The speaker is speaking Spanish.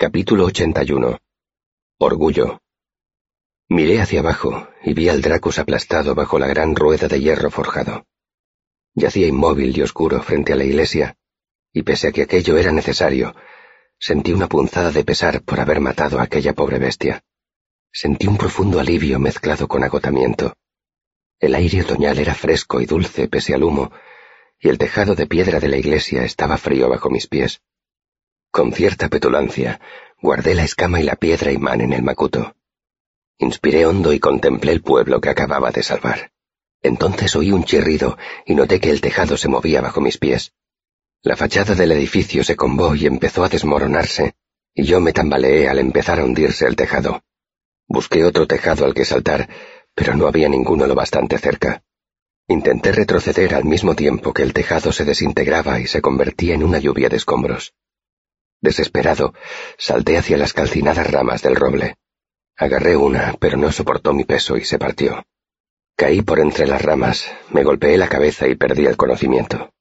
Capítulo 81 Orgullo Miré hacia abajo y vi al Dracus aplastado bajo la gran rueda de hierro forjado. Yacía inmóvil y oscuro frente a la iglesia, y pese a que aquello era necesario, sentí una punzada de pesar por haber matado a aquella pobre bestia. Sentí un profundo alivio mezclado con agotamiento. El aire otoñal era fresco y dulce pese al humo, y el tejado de piedra de la iglesia estaba frío bajo mis pies. Con cierta petulancia, guardé la escama y la piedra imán en el macuto. Inspiré hondo y contemplé el pueblo que acababa de salvar. Entonces oí un chirrido y noté que el tejado se movía bajo mis pies. La fachada del edificio se combó y empezó a desmoronarse, y yo me tambaleé al empezar a hundirse el tejado. Busqué otro tejado al que saltar, pero no había ninguno lo bastante cerca. Intenté retroceder al mismo tiempo que el tejado se desintegraba y se convertía en una lluvia de escombros. Desesperado, salté hacia las calcinadas ramas del roble. Agarré una, pero no soportó mi peso y se partió. Caí por entre las ramas, me golpeé la cabeza y perdí el conocimiento.